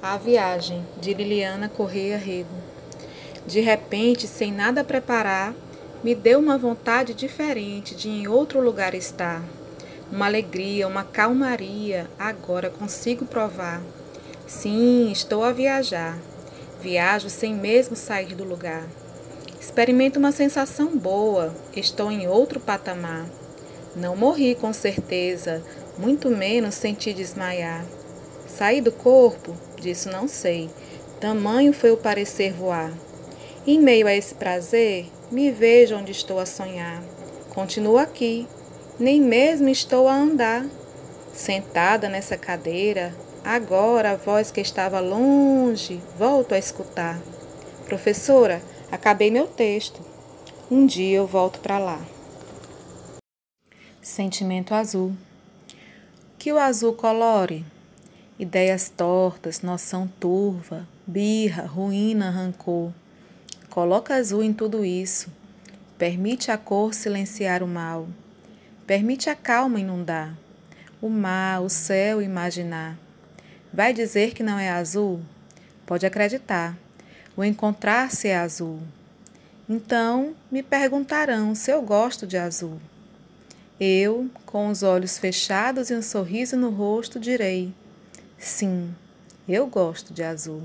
A Viagem, de Liliana Correia Rego. De repente, sem nada preparar, me deu uma vontade diferente de em outro lugar estar. Uma alegria, uma calmaria, agora consigo provar. Sim, estou a viajar. Viajo sem mesmo sair do lugar. Experimento uma sensação boa, estou em outro patamar. Não morri com certeza, muito menos senti desmaiar. Saí do corpo? Disso não sei. Tamanho foi o parecer voar. Em meio a esse prazer, me vejo onde estou a sonhar. Continuo aqui, nem mesmo estou a andar. Sentada nessa cadeira, agora a voz que estava longe volto a escutar. Professora, acabei meu texto. Um dia eu volto para lá. Sentimento azul. Que o azul colore ideias tortas, noção turva, birra, ruína, rancor. Coloca azul em tudo isso. Permite a cor silenciar o mal. Permite a calma inundar. O mar, o céu imaginar. Vai dizer que não é azul? Pode acreditar. O encontrar-se é azul. Então me perguntarão se eu gosto de azul. Eu, com os olhos fechados e um sorriso no rosto, direi: Sim, eu gosto de azul.